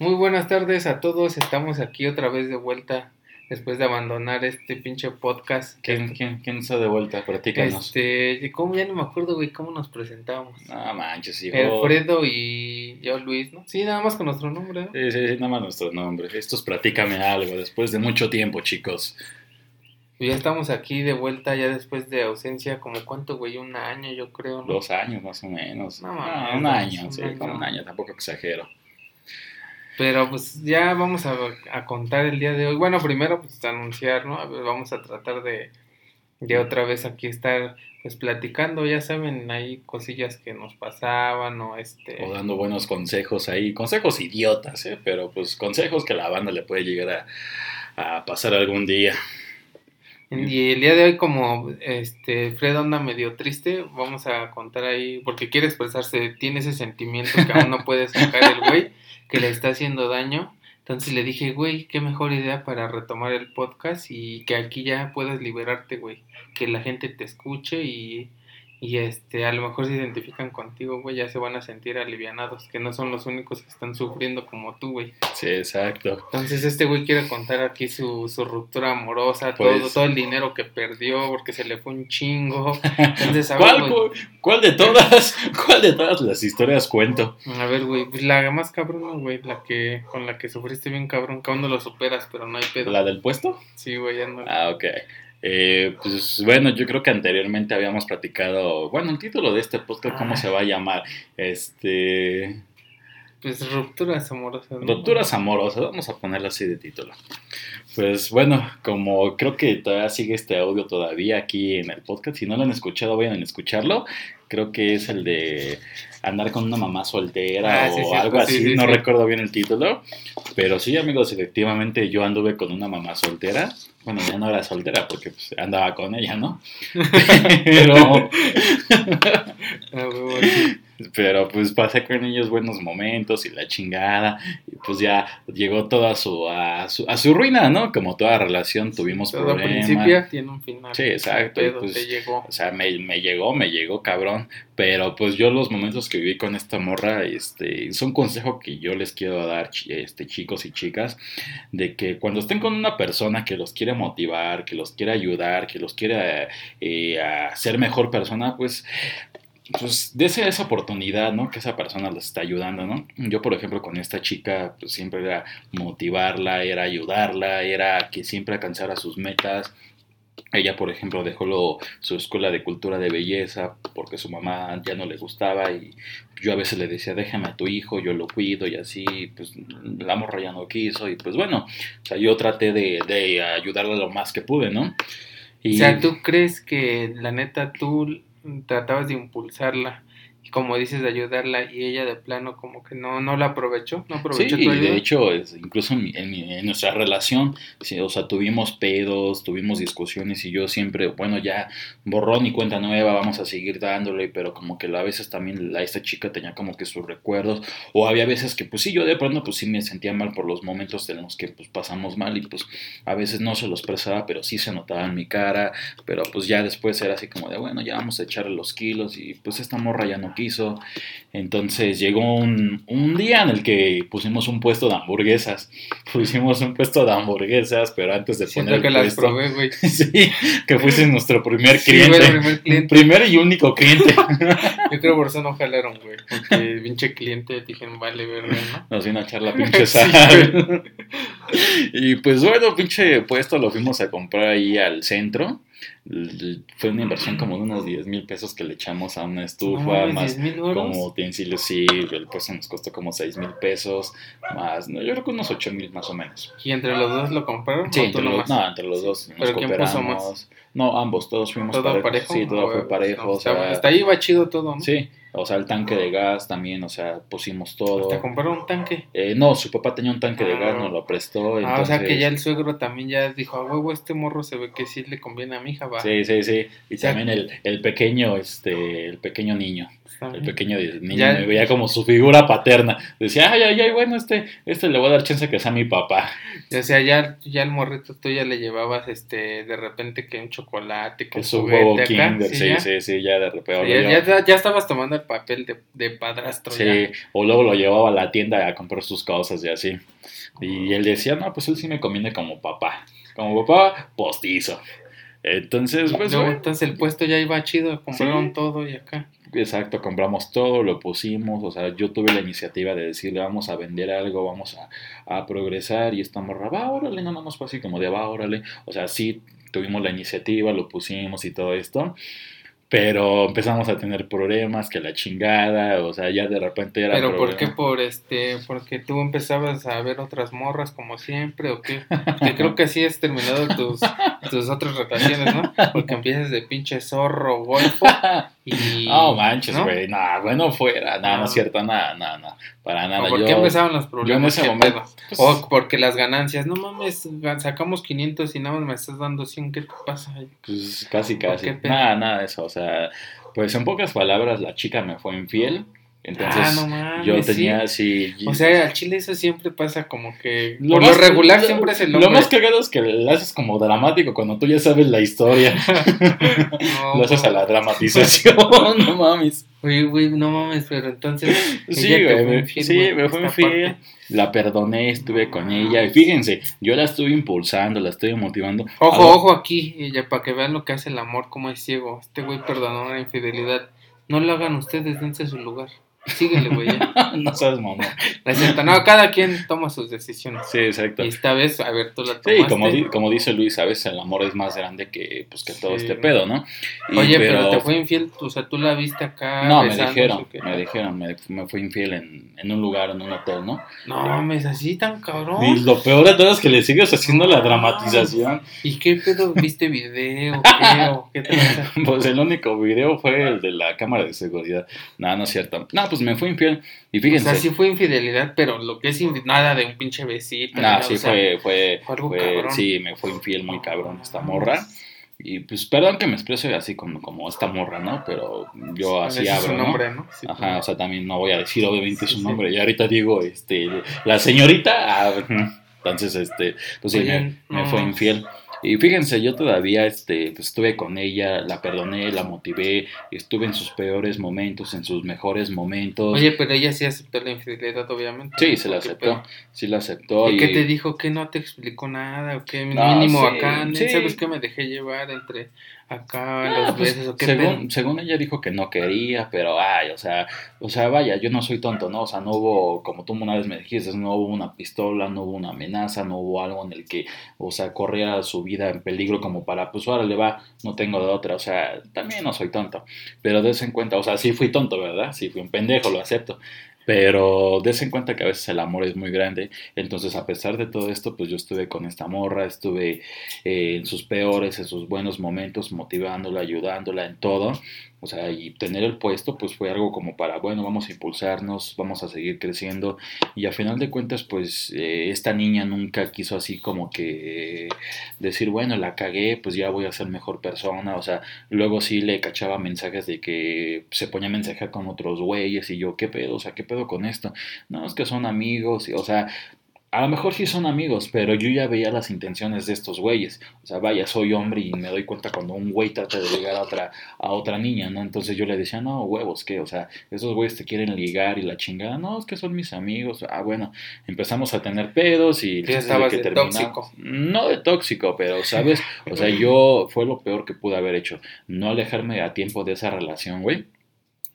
Muy buenas tardes a todos. Estamos aquí otra vez de vuelta después de abandonar este pinche podcast. ¿Quién, quién, quién está de vuelta? Platícanos. Este, ¿cómo ya no me acuerdo, güey, cómo nos presentábamos? No manches, sí. Alfredo y yo, Luis, ¿no? Sí, nada más con nuestro nombre. ¿no? Sí, sí, sí, nada más nuestro nombre. Estos platícame algo después de mucho tiempo, chicos. Ya estamos aquí de vuelta, ya después de ausencia, como cuánto, güey, un año, yo creo, ¿no? Dos años más o menos. No, No, mames, un año, un sí, año. como un año, tampoco exagero. Pero pues ya vamos a, a contar el día de hoy. Bueno, primero pues anunciar, ¿no? A ver, vamos a tratar de, de otra vez aquí estar pues platicando, ya saben, hay cosillas que nos pasaban o este... O dando buenos consejos ahí, consejos idiotas, ¿eh? Pero pues consejos que la banda le puede llegar a, a pasar algún día. Y el día de hoy como este Fred anda medio triste, vamos a contar ahí, porque quiere expresarse, tiene ese sentimiento que aún no puede sacar el güey, que le está haciendo daño. Entonces le dije, güey, qué mejor idea para retomar el podcast y que aquí ya puedas liberarte, güey. Que la gente te escuche y, y este, a lo mejor se identifican contigo, güey, ya se van a sentir alivianados, que no son los únicos que están sufriendo como tú, güey. Sí, exacto. Entonces este güey quiere contar aquí su, su ruptura amorosa, Pues- todo, todo el dinero que perdió porque se le fue un chingo. Entonces, a ver, ¿Cuál, güey, cuál de todas? ¿Cuál de todas las historias cuento? a ver, güey, pues la más cabrona, güey, la que, con la que sufriste bien cabrón, que aún no lo superas, pero no hay pedo. ¿La del puesto? Sí, güey, ya no. Ah, ok. Eh, pues bueno, yo creo que anteriormente habíamos platicado, bueno, el título de este podcast, ¿cómo Ah. se va a llamar? Este, Pues rupturas amorosas. ¿no? Rupturas amorosas, vamos a ponerlo así de título. Pues bueno, como creo que todavía sigue este audio todavía aquí en el podcast, si no lo han escuchado, vayan a escucharlo. Creo que es el de andar con una mamá soltera Ah, o sí, sí, algo sí, así, sí, no recuerdo bien el título. Pero sí, amigos, efectivamente yo anduve con una mamá soltera. Bueno, ya no era soltera porque pues, andaba con ella, ¿no? Pero, Pero pues pasé con ellos buenos momentos y la chingada. Y pues ya llegó toda su, a, su, a su ruina, ¿no? Como toda relación tuvimos Todo problemas. principio tiene un final. Sí, exacto, Pedo, pues- te llegó. O sea, me, me llegó, me llegó cabrón. Pero pues yo los momentos que viví con esta morra, este, es un consejo que yo les quiero dar, este, chicos y chicas, de que cuando estén con una persona que los quiere motivar, que los quiere ayudar, que los quiere eh, a ser mejor persona, pues pues dese esa oportunidad, ¿no? Que esa persona les está ayudando, ¿no? Yo, por ejemplo, con esta chica, pues siempre era motivarla, era ayudarla, era que siempre alcanzara sus metas. Ella, por ejemplo, dejó lo- su escuela de cultura de belleza porque su mamá ya no le gustaba y yo a veces le decía, déjame a tu hijo, yo lo cuido y así, pues la morra ya no quiso y pues bueno, o sea, yo traté de, de ayudarla lo más que pude, ¿no? O sea, ¿tú crees que la neta tú tratabas de impulsarla, como dices, de ayudarla y ella de plano como que no, no la aprovechó? ¿No Sí, aprovechó y tu ayuda? de hecho, es- incluso en, en en nuestra relación, sí, o sea, tuvimos pedos, tuvimos discusiones y yo siempre, bueno, ya borrón y cuenta nueva, vamos a seguir dándole, pero como que a veces también la, esta chica tenía como que sus recuerdos, o había veces que pues sí, yo de pronto pues sí me sentía mal por los momentos en los que pues pasamos mal y pues a veces no se los expresaba, pero sí se notaba en mi cara, pero pues ya después era así como de, bueno, ya vamos a echarle los kilos y pues esta morra ya no quiso. Entonces llegó un, un día en el que pusimos un puesto de hamburguesas. Pusimos un puesto de hamburguesas, pero antes de Siento poner que el las puesto, probé, güey. sí, que fuiste nuestro primer Sí, cliente. güey, el primer cliente. Primer y único cliente. Yo creo por eso no jalaron, güey. Porque el pinche cliente dijeron, vale, verga, ¿no? Nos vino a echar la pinche Sí, sal. y pues bueno, pinche puesto lo fuimos a comprar ahí al centro. Fue una inversión como de unos 10 mil pesos que le echamos a una estufa, No más 10,000 varos. como utensilios, sí, el puesto nos costó como 6 mil pesos, más, no, yo creo que unos 8 mil más o menos. ¿Y entre los dos lo compraron? Sí, entre los, no, entre los dos nos ¿Pero quién puso cooperamos. No, ambos, todos fuimos ¿Todo parejos. parejo? Sí, todo fue parejo. o sea, hasta ahí va chido todo, ¿no? Sí, o sea, el tanque de gas también, o sea, pusimos todo. Hasta compraron un tanque. Eh, no, su papá tenía un tanque de gas, Ah. nos lo prestó. Ah, o sea que entonces- ya el suegro también ya dijo, a huevo, este morro se ve que sí le conviene a mi hija, va. Sí, sí, sí. Y Ya. también el, el pequeño, este, el pequeño niño. El pequeño niño me veía como su figura paterna. Decía, ay, ay, ay, bueno, este, este le voy a dar chance que sea mi papá. O sea, ya, ya el morrito tú ya le llevabas este de repente que un chocolate con su Kinder, sí, sí, sí, ya de repente. ya, ya, estabas tomando el papel de, de padrastro. Sí, o luego lo llevaba a la tienda a comprar sus cosas y así. Y él decía, no, pues él sí me conviene como papá. Como papá postizo. Entonces, pues. entonces el puesto ya iba chido, compraron todo y acá. Exacto, compramos todo, lo pusimos, o sea, yo tuve la iniciativa de decirle, vamos a vender algo, vamos a, a progresar, y estamos, va, órale, no, no nos fue así como de, va, órale, o sea, sí, tuvimos la iniciativa, lo pusimos y todo esto, pero empezamos a tener problemas, que la chingada, o sea, ya de repente era... Pero ¿por qué? Por este, porque tú empezabas a ver otras morras como siempre, o qué? Que creo que así has terminado tus, tus otras relaciones, ¿no? Porque empiezas de pinche zorro, golfo, y... No manches, güey, ¿no? bueno, fuera, nada, no. es cierto, nada, nada, nada, para nada. ¿Por qué empezaban los problemas? Yo en ese momento... Pues o porque las ganancias, no mames, sacamos 500 y nada más me estás dando 100, ¿qué te pasa? Pues casi, casi, nada, nada de eso, o sea sea, pues en pocas palabras la chica me fue infiel. Entonces ah, yo tenía así. o sea, al chile eso siempre pasa como que. Lo por lo regular siempre es el Lo más cagado es que lo haces como dramático cuando tú ya sabes la historia. lo haces a la dramatización, no mames. Oye, güey, no mames, pero entonces. Sí, güey, me, sí, me fue infiel. La perdoné, estuve con ella. Y fíjense, yo la estuve impulsando, la estoy motivando. Ojo, ojo aquí, ya para que vean lo que hace el amor, como es ciego. Este güey perdonó una infidelidad. No lo hagan ustedes, dense su lugar. Síguele, güey. no sabes, mamá. No, cada quien toma sus decisiones. Sí, exacto. Y esta vez, a ver, tú la tomaste. Sí, como, como dice Luis, a veces el amor es más grande que, pues, que todo este pedo, ¿no? Oye, pero... te fue infiel, o sea, tú la viste acá. No, me dijeron, me dijeron, me, me, fue infiel en, en, un lugar, en un hotel, ¿no? No mames, así tan cabrón. Y lo peor de todo es que le sigues haciendo la dramatización. ¿Y qué pedo viste video? ¿Qué, Pues el único video fue el de la cámara de seguridad. No, no es cierto. No, pues me fue infiel. Y fíjense. O sea, sí fue infidelidad, pero lo que es nada de un pinche besito. No, sí fue, fue, fue, sí, me fue infiel muy cabrón esta morra. Y pues perdón que me exprese así como, como esta morra, ¿no? Pero yo así abro, su nombre, ¿no? Ajá, o sea, también no voy a decir obviamente su nombre. Y ahorita digo, este, la señorita, ah, entonces, este, pues sí, me, fue infiel. Y fíjense, yo todavía este, pues, estuve con ella, la perdoné, la motivé, estuve en sus peores momentos, en sus mejores momentos. Oye, pero ella sí aceptó la infidelidad, obviamente. Sí, se la aceptó, sí la aceptó. ¿Y, qué te dijo? ¿Que no te explicó nada? ¿O qué mínimo acá? ¿Sabes que me dejé llevar entre acá los ah, pues, ¿o qué según, según ella dijo que no quería, pero ay, o sea, o sea, vaya, yo no soy tonto, ¿no? O sea, no hubo, como tú una vez me dijiste, no hubo una pistola, no hubo una amenaza, no hubo algo en el que, o sea, corría su en peligro como para, pues ahora le va, no tengo de otra, o sea, también no soy tonto, pero des en cuenta, o sea, sí fui tonto, ¿verdad? Sí fui un pendejo, lo acepto, pero des en cuenta que a veces el amor es muy grande. Entonces, a pesar de todo esto, pues yo estuve con esta morra, estuve eh, en sus peores, en sus buenos momentos, motivándola, ayudándola en todo. O sea, y tener el puesto, pues fue algo como para, bueno, vamos a impulsarnos, vamos a seguir creciendo. Y a final de cuentas, pues eh, esta niña nunca quiso así como que decir, bueno, la cagué, pues ya voy a ser mejor persona. O sea, luego sí le cachaba mensajes de que se ponía mensaje con otros güeyes y yo, ¿qué pedo? O sea, ¿qué pedo con esto? No, es que son amigos, y, o sea, a lo mejor sí son amigos, pero yo ya veía las intenciones de estos güeyes. O sea, vaya, soy hombre y me doy cuenta cuando un güey trata de ligar a otra, a otra niña, ¿no? Entonces yo le decía, no, huevos, ¿qué? O sea, esos güeyes te quieren ligar y la chingada. No, es que son mis amigos. Ah, bueno, empezamos a tener pedos y... Ya estabas de tóxico. No de tóxico, pero, ¿sabes? O sea, yo fue lo peor que pude haber hecho. No alejarme a tiempo de esa relación, güey.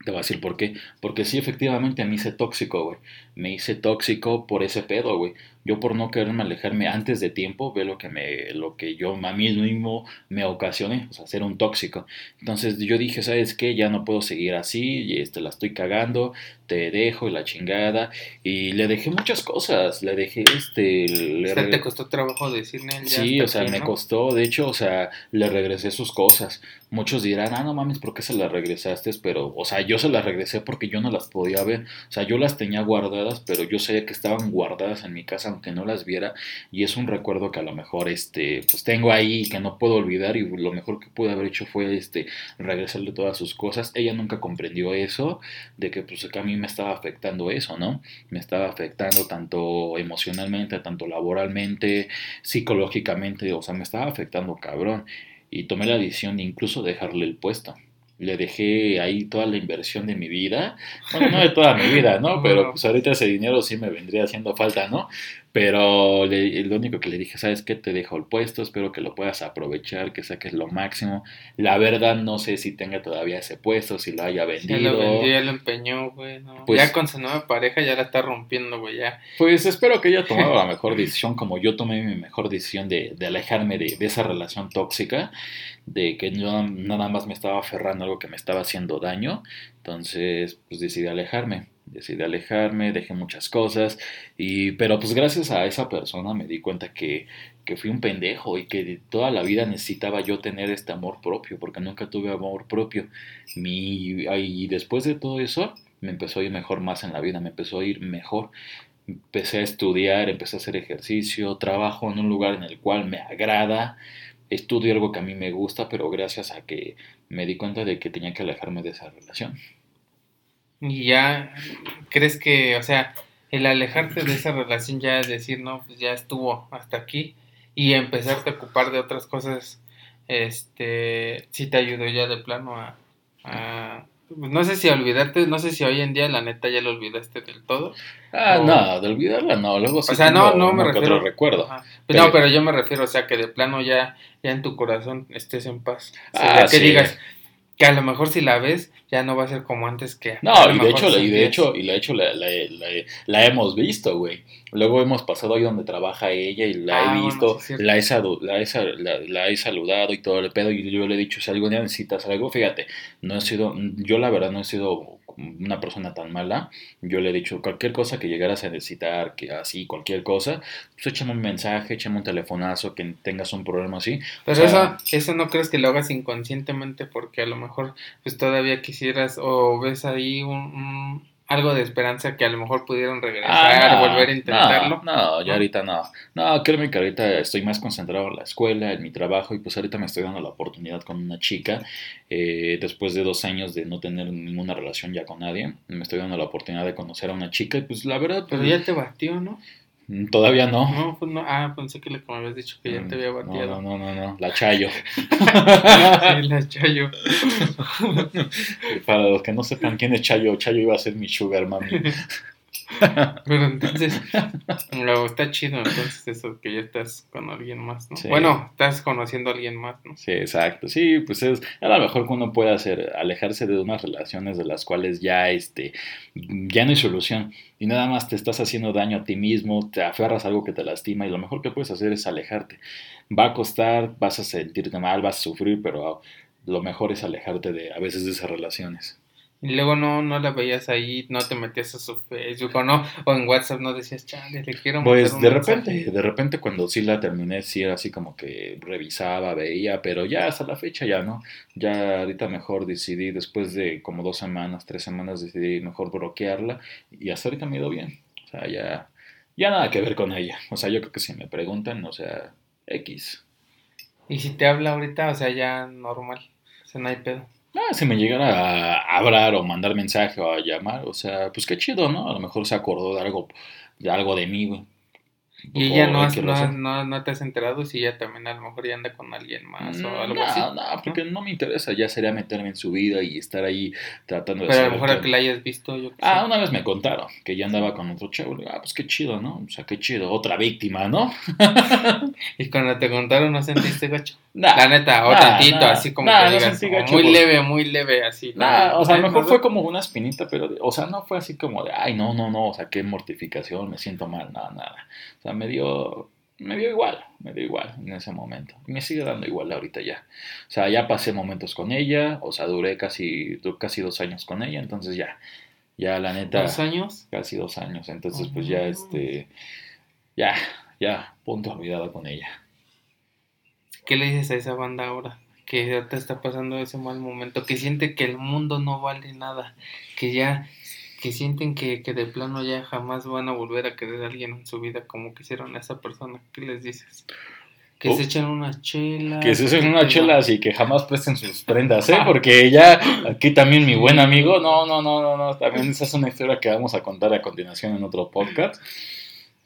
Te voy a decir por qué. Porque sí, efectivamente, me hice tóxico, güey. Me hice tóxico por ese pedo, güey. Yo por no quererme alejarme antes de tiempo, ve lo que, me, lo que yo a mí mismo me ocasioné, o sea, ser un tóxico. Entonces yo dije, ¿sabes qué? Ya no puedo seguir así, y este, la estoy cagando, te dejo y la chingada. Y le dejé muchas cosas, le dejé este... Le o sea, ¿te costó trabajo decirle? sí, o sea, me costó, de hecho, o sea, le regresé sus cosas muchos dirán, ah, no mames, ¿por qué se las regresaste? Pero, o sea, yo se las regresé porque yo no las podía ver. O sea, yo las tenía guardadas, pero yo sabía que estaban guardadas en mi casa, aunque no las viera. Y es un recuerdo que a lo mejor, este, pues tengo ahí y que no puedo olvidar. Y lo mejor que pude haber hecho fue, este, regresarle todas sus cosas. Ella nunca comprendió eso, de que, pues, que a mí me estaba afectando eso, ¿no? Me estaba afectando tanto emocionalmente, tanto laboralmente, psicológicamente, o sea, me estaba afectando cabrón y tomé la decisión de incluso dejarle el puesto. Le dejé ahí toda la inversión de mi vida, bueno, no de toda mi vida, ¿no? Pero pues ahorita ese dinero sí me vendría haciendo falta, ¿no? Pero lo único que le dije, ¿sabes qué? Te dejo el puesto, espero que lo puedas aprovechar, que saques lo máximo. La verdad no sé si tenga todavía ese puesto, si lo haya vendido. Ya lo vendió, ya lo empeñó, güey. Pues ya con su nueva pareja ya la está rompiendo, güey, ya. Pues espero que haya tomado la mejor decisión, como yo tomé mi mejor decisión de, de alejarme de, de, esa relación tóxica, de que yo nada más me estaba aferrando a algo que me estaba haciendo daño. Entonces, pues decidí alejarme decidí alejarme, dejé muchas cosas, y, pero pues gracias a esa persona me di cuenta que, que fui un pendejo y que toda la vida necesitaba yo tener este amor propio, porque nunca tuve amor propio. Mi, y después de todo eso, me empezó a ir mejor más en la vida, me empezó a ir mejor. Empecé a estudiar, empecé a hacer ejercicio, trabajo en un lugar en el cual me agrada, estudio algo que a mí me gusta, pero gracias a que me di cuenta de que tenía que alejarme de esa relación. Y ya, ¿crees que, o sea, el alejarte de esa relación ya es decir, no, pues ya estuvo hasta aquí y empezarte a ocupar de otras cosas, este, sí te ayudó ya de plano a, a no sé si olvidarte, no sé si hoy en día la neta ya lo olvidaste del todo. Ah, no, de olvidarla no, luego sí O sea, no, no me refiero. recuerdo. No, pero yo me refiero, o sea, que de plano ya, ya en tu corazón estés en paz. O sea, ah, que digas, que a lo mejor si la ves ya no va a ser como antes que no y de hecho y de hecho y de hecho la, la, la, hemos visto güey. Luego hemos pasado ahí donde trabaja ella y la he ah, visto la, he la, he, la, he saludado y todo el pedo. Y yo le he dicho si algún día necesitas algo fíjate no he sido yo la verdad no he sido una persona tan mala, yo le he dicho cualquier cosa que llegaras a necesitar, que así, cualquier cosa, pues échame un mensaje, échame un telefonazo, que tengas un problema así. Pero eso, eso no crees que lo hagas inconscientemente porque a lo mejor pues todavía quisieras o ves ahí un algo de esperanza que a lo mejor pudieron regresar, ah, volver a intentarlo. No, ya ahorita no. No, créeme que ahorita estoy más concentrado en la escuela, en mi trabajo y pues ahorita me estoy dando la oportunidad con una chica. Eh, después de dos años de no tener ninguna relación ya con nadie, me estoy dando la oportunidad de conocer a una chica y pues la verdad... Pero ya te batió, ¿no? Mm, todavía no. No, pues no. Ah, pensé que le como habías dicho que ya mm, te había batido. No, no, no, no, La Chayo. sí, la Chayo. Para los que no sepan quién es Chayo, Chayo iba a ser mi sugar mami. Pero entonces, luego está chido entonces eso, que ya estás con alguien más, ¿no? Bueno, estás conociendo a alguien más, ¿no? Sí, exacto. Sí, pues es a lo mejor que uno puede hacer, alejarse de unas relaciones de las cuales ya, este, ya no hay solución y nada más te estás haciendo daño a ti mismo, te aferras a algo que te lastima y lo mejor que puedes hacer es alejarte. Va a costar, vas a sentirte mal, vas a sufrir, pero lo mejor es alejarte de a veces de esas relaciones. Y luego no, no la veías ahí, no te metías a su Facebook o no, o en WhatsApp no decías, chale, le quiero Pues de repente, de repente cuando sí la terminé, sí era así como que revisaba, veía, pero ya hasta la fecha ya no. Ya ahorita mejor decidí, después de como dos semanas, tres semanas, decidí mejor bloquearla y hasta ahorita me ha ido bien. O sea, ya, ya nada que ver con ella. O sea, yo creo que si me preguntan, o sea, X. Y si te habla ahorita, o sea, ya normal, o sea, no hay pedo. Ah, si me llegara a hablar o mandar mensaje o a llamar, o sea, pues qué chido, ¿no? A lo mejor se acordó de algo, de algo de mí, güey. Y ella no, no, no, te has enterado si ella también a lo mejor ya anda con alguien más o algo así. No, porque ¿no? me interesa, ya sería meterme en su vida y estar ahí tratando de Pero a lo mejor a que la hayas visto yo. Ah, una vez me contaron que ya andaba con otro chavo. Ah, pues qué chido, ¿no? O sea, qué chido, otra víctima, ¿no? y cuando te contaron, ¿no sentiste gacho? la neta, o tantito, así como que digas, muy leve, muy leve, así. o sea, a lo mejor fue como una espinita, pero, o sea, no fue así como de, ay, no, no, no, o sea, qué mortificación, me siento mal, nada, nada. O sea, me dio, me dio igual, me dio igual en ese momento. Me sigue dando igual ahorita ya. O sea, ya pasé momentos con ella, o sea, duré casi, casi dos años con ella, entonces ya, ya la neta. ¿Dos años? Casi dos años, entonces pues ya, este, ya, ya, punto olvidado con ella. ¿Qué le dices a esa banda ahora? que ahorita está pasando ese mal momento, que siente que el mundo no vale nada, que ya que sienten que, que de plano ya jamás van a volver a querer a alguien en su vida como quisieron a esa persona. ¿Qué les dices? Que Oh. se echen una chela. Que se hacen una que- chela así que jamás presten sus prendas, ¿eh? Porque ya aquí también mi buen amigo, no, no, no, no, no, también esa es una historia que vamos a contar a continuación en otro podcast.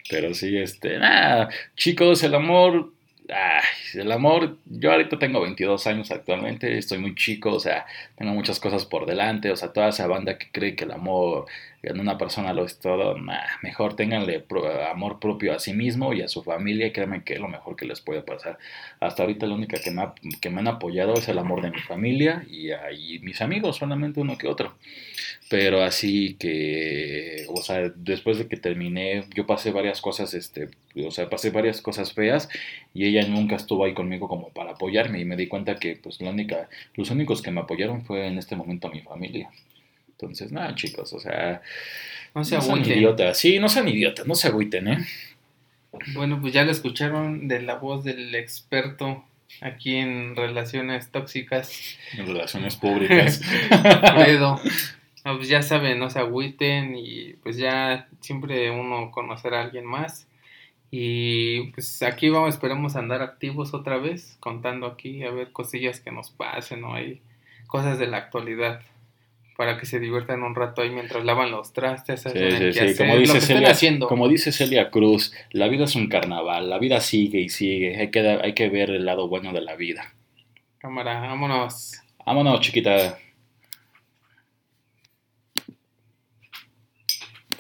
Pero sí, este, nada, chicos, el amor, ay, el amor, yo ahorita tengo 22 años actualmente, estoy muy chico, o sea, tengo muchas cosas por delante, o sea, toda esa banda que cree que el amor en una persona lo es todo, nah, mejor ténganle pro- amor propio a sí mismo y a su familia, créanme que es lo mejor que les puede pasar. Hasta ahorita la única que me, que me han apoyado es el amor de mi familia y, y mis amigos, solamente uno que otro. Pero así que, o sea, después de que terminé, yo pasé varias cosas, este, o sea, pasé varias cosas feas y ella nunca estuvo ahí conmigo como para apoyarme y me di cuenta que, pues, la única, los únicos que me apoyaron fue en este momento mi familia. Entonces, nada, chicos, o sea, No se no sean idiotas, sí, no sean idiotas, no se agüiten, ¿eh? Bueno, pues ya lo escucharon de la voz del experto aquí en relaciones tóxicas, En relaciones públicas. Fredo. No, pues ya saben, no se agüiten y pues ya siempre uno conocerá a alguien más. Y pues aquí vamos, esperamos andar activos otra vez, contando aquí a ver cosillas que nos pasen o hay cosas de la actualidad para que se diviertan un rato ahí mientras lavan los trastes, Sí, sí, sí, Como dice, Celia, haciendo. como dice Celia Cruz, la vida es un carnaval, la vida sigue y sigue, hay que, hay que ver el lado bueno de la vida. Cámara, vámonos. Vámonos, chiquita.